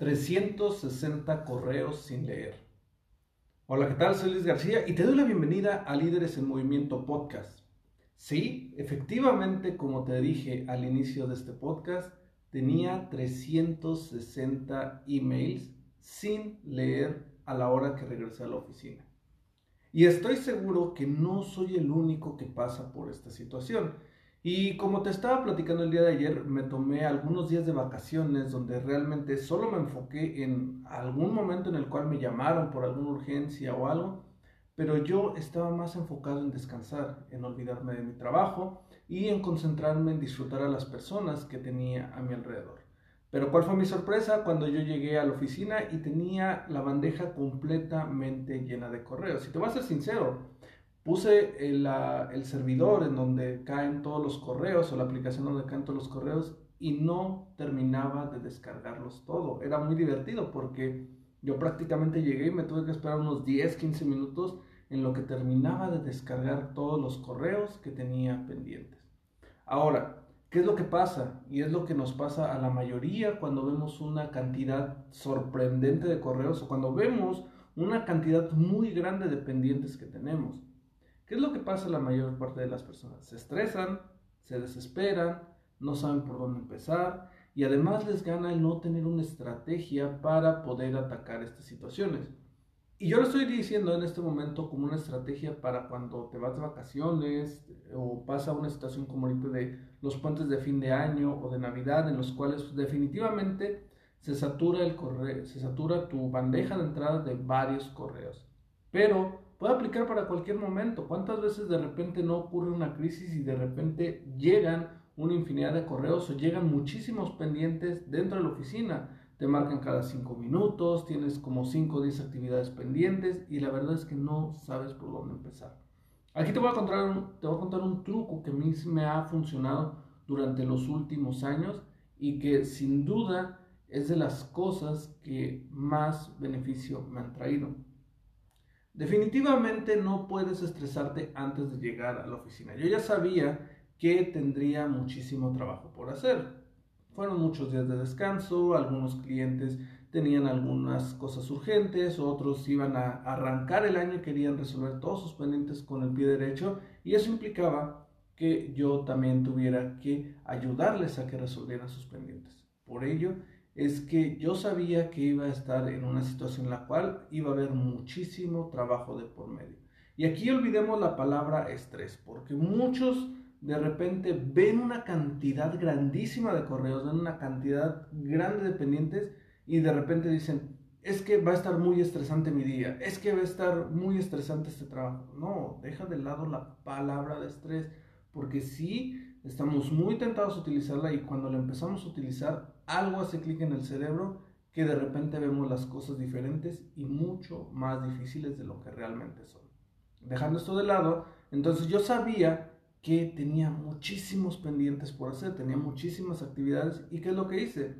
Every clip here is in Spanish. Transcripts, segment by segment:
...360 correos sin leer. Hola, ¿qué tal? Soy Luis García y te doy la bienvenida a Líderes en Movimiento Podcast. Sí, efectivamente, como te dije al inicio de este podcast, tenía 360 emails sin leer a la hora que regresé a la oficina. Y estoy seguro que no soy el único que pasa por esta situación. Y como te estaba platicando el día de ayer, me tomé algunos días de vacaciones donde realmente solo me enfoqué en algún momento en el cual me llamaron por alguna urgencia o algo, pero yo estaba más enfocado en descansar, en olvidarme de mi trabajo y en concentrarme en disfrutar a las personas que tenía a mi alrededor. Pero ¿cuál fue mi sorpresa cuando yo llegué a la oficina y tenía la bandeja completamente llena de correos? Y te voy a ser sincero, puse el, el, servidor en donde caen todos los correos o la aplicación donde caen todos los correos y no terminaba de descargarlos todo. Era muy divertido porque yo prácticamente llegué y me tuve que esperar unos 10, 15 minutos en lo que terminaba de descargar todos los correos que tenía pendientes. Ahora, ¿qué es lo que pasa? Y es lo que nos pasa a la mayoría cuando vemos una cantidad sorprendente de correos o cuando vemos una cantidad muy grande de pendientes que tenemos. ¿Qué es lo que pasa a la mayor parte de las personas? Se estresan, se desesperan, no saben por dónde empezar y además les gana el no tener una estrategia para poder atacar estas situaciones. Y yo lo estoy diciendo en este momento como una estrategia para cuando te vas de vacaciones o pasa una situación como ahorita de los puentes de fin de año o de Navidad en los cuales definitivamente se satura el correo, se satura tu bandeja de entrada de varios correos. Pero puede aplicar para cualquier momento. ¿Cuántas veces de repente no ocurre una crisis y de repente llegan una infinidad de correos o llegan muchísimos pendientes dentro de la oficina? te marcan cada cinco minutos, tienes como 5 o 10 actividades pendientes y la verdad es que no sabes por dónde empezar. Aquí te voy a contar un, te voy a contar un truco que a mí me ha funcionado durante los últimos años y que sin duda es de las cosas que más beneficio me han traído. Definitivamente no puedes estresarte antes de llegar a la oficina. Yo ya sabía que tendría muchísimo trabajo por hacer. Fueron muchos días de descanso, algunos clientes tenían algunas cosas urgentes, otros iban a arrancar el año y querían resolver todos sus pendientes con el pie derecho y eso implicaba que yo también tuviera que ayudarles a que resolvieran sus pendientes. Por ello es que yo sabía que iba a estar en una situación en la cual iba a haber muchísimo trabajo de por medio. Y aquí olvidemos la palabra estrés, porque muchos de repente ven una cantidad grandísima de correos, ven una cantidad grande de pendientes y de repente dicen, es que va a estar muy estresante mi día, es que va a estar muy estresante este trabajo. No, deja de lado la palabra de estrés, porque sí estamos muy tentados a utilizarla y cuando la empezamos a utilizar, algo hace clic en el cerebro que de repente vemos las cosas diferentes y mucho más difíciles de lo que realmente son. Dejando esto de lado, entonces yo sabía que tenía muchísimos pendientes por hacer, tenía muchísimas actividades. ¿Y qué es lo que hice?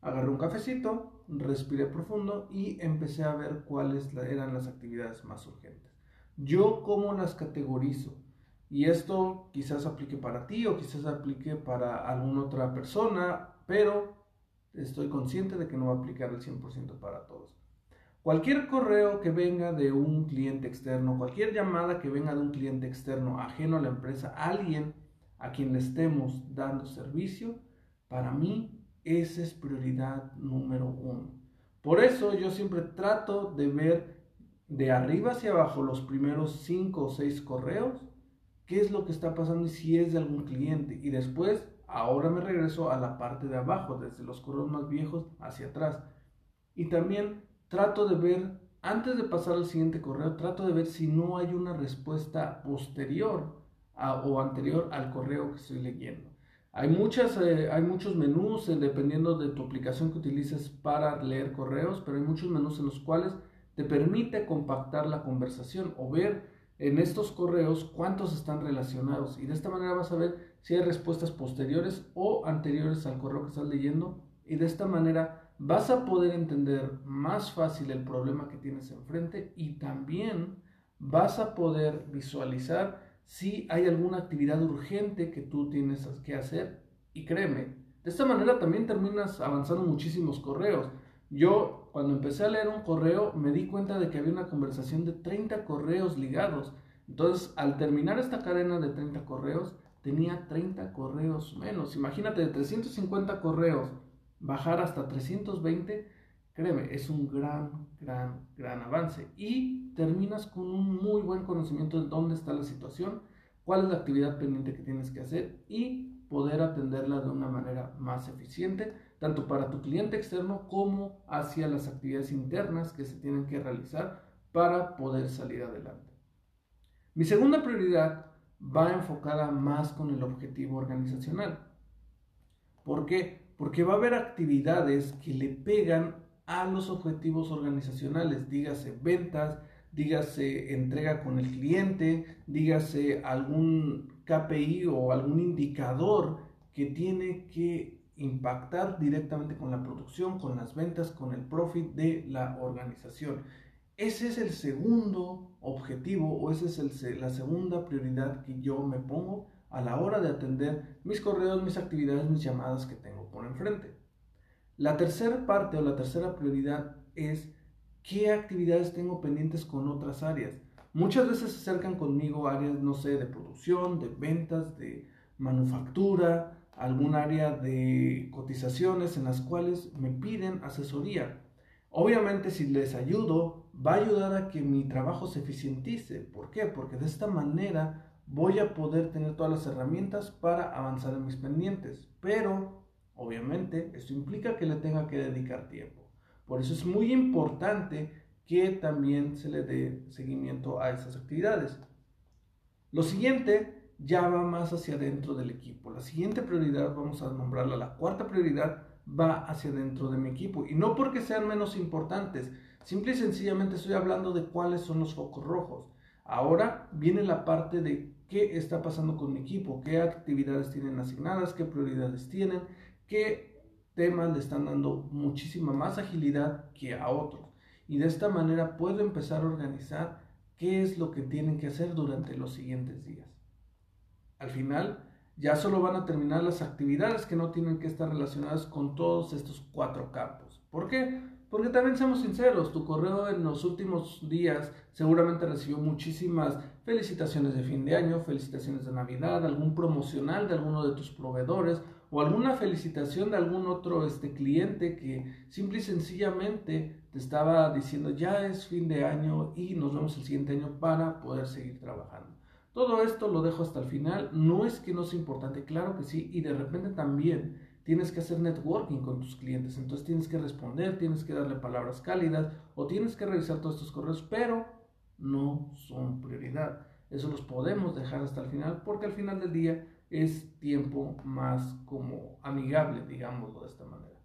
Agarré un cafecito, respiré profundo y empecé a ver cuáles eran las actividades más urgentes. Yo cómo las categorizo. Y esto quizás aplique para ti o quizás aplique para alguna otra persona, pero estoy consciente de que no va a aplicar el 100% para todos. Cualquier correo que venga de un cliente externo, cualquier llamada que venga de un cliente externo ajeno a la empresa, alguien a quien le estemos dando servicio, para mí esa es prioridad número uno. Por eso yo siempre trato de ver de arriba hacia abajo los primeros cinco o seis correos, qué es lo que está pasando y si es de algún cliente. Y después, ahora me regreso a la parte de abajo, desde los correos más viejos hacia atrás. Y también trato de ver antes de pasar al siguiente correo, trato de ver si no hay una respuesta posterior o anterior al correo que estoy leyendo. Hay, muchas, eh, hay muchos menús eh, dependiendo de tu aplicación que utilices para leer correos, pero hay muchos menús en los cuales te permite compactar la conversación o ver en estos correos cuántos están relacionados. Y de esta manera vas a ver si hay respuestas posteriores o anteriores al correo que estás leyendo. Y de esta manera vas a poder entender más fácil el problema que tienes enfrente. Y también vas a poder visualizar si hay alguna actividad urgente que tú tienes que hacer. Y créeme, de esta manera también terminas avanzando muchísimos correos. Yo cuando empecé a leer un correo me di cuenta de que había una conversación de 30 correos ligados. Entonces, al terminar esta cadena de 30 correos, tenía 30 correos menos. Imagínate, de 350 correos bajar hasta 320, créeme, es un gran, gran, gran avance. Y terminas con un muy buen conocimiento de dónde está la situación, cuál es la actividad pendiente que tienes que hacer y poder atenderla de una manera más eficiente, tanto para tu cliente externo como hacia las actividades internas que se tienen que realizar para poder salir adelante. Mi segunda prioridad va enfocada más con el objetivo organizacional. ¿Por qué? Porque va a haber actividades que le pegan a los objetivos organizacionales, dígase ventas, dígase entrega con el cliente, dígase algún KPI o algún indicador que tiene que impactar directamente con la producción, con las ventas, con el profit de la organización. Ese es el segundo objetivo o esa es la segunda prioridad que yo me pongo a la hora de atender mis correos, mis actividades, mis llamadas que tengo por enfrente. La tercera parte o la tercera prioridad es qué actividades tengo pendientes con otras áreas. Muchas veces se acercan conmigo áreas, no sé, de producción, de ventas, de manufactura, algún área de cotizaciones en las cuales me piden asesoría. Obviamente si les ayudo, va a ayudar a que mi trabajo se eficientice. ¿Por qué? Porque de esta manera voy a poder tener todas las herramientas para avanzar en mis pendientes. Pero, obviamente, esto implica que le tenga que dedicar tiempo. Por eso es muy importante que también se le dé seguimiento a esas actividades. Lo siguiente ya va más hacia adentro del equipo. La siguiente prioridad, vamos a nombrarla la cuarta prioridad, va hacia dentro de mi equipo. Y no porque sean menos importantes, simple y sencillamente estoy hablando de cuáles son los focos rojos. Ahora viene la parte de qué está pasando con mi equipo, qué actividades tienen asignadas, qué prioridades tienen, qué temas le están dando muchísima más agilidad que a otros y de esta manera puedo empezar a organizar qué es lo que tienen que hacer durante los siguientes días. Al final, ya solo van a terminar las actividades que no tienen que estar relacionadas con todos estos cuatro campos. ¿Por qué? Porque también seamos sinceros, tu correo en los últimos días seguramente recibió muchísimas felicitaciones de fin de año, felicitaciones de Navidad, algún promocional de alguno de tus proveedores o alguna felicitación de algún otro este, cliente que simple y sencillamente te estaba diciendo ya es fin de año y nos vemos el siguiente año para poder seguir trabajando. Todo esto lo dejo hasta el final, no es que no sea importante, claro que sí, y de repente también tienes que hacer networking con tus clientes, entonces tienes que responder, tienes que darle palabras cálidas o tienes que revisar todos estos correos, pero no son prioridad. Eso los podemos dejar hasta el final porque al final del día es tiempo más como amigable, digámoslo de esta manera.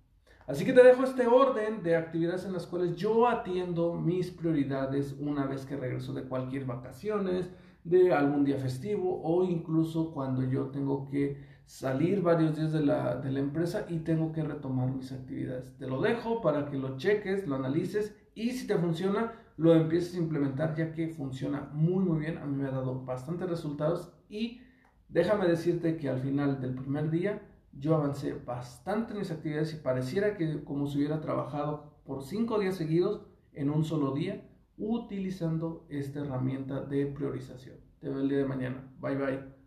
Así que te dejo este orden de actividades en las cuales yo atiendo mis prioridades una vez que regreso de cualquier vacaciones, de algún día festivo o incluso cuando yo tengo que salir varios días de la, de la empresa y tengo que retomar mis actividades. Te lo dejo para que lo cheques, lo analices y si te funciona, lo empieces a implementar ya que funciona muy muy bien. A mí me ha dado bastantes resultados y Déjame decirte que al final del primer día yo avancé bastante en mis actividades y pareciera que como si hubiera trabajado por cinco días seguidos en un solo día utilizando esta herramienta de priorización. Te veo el día de mañana. Bye bye.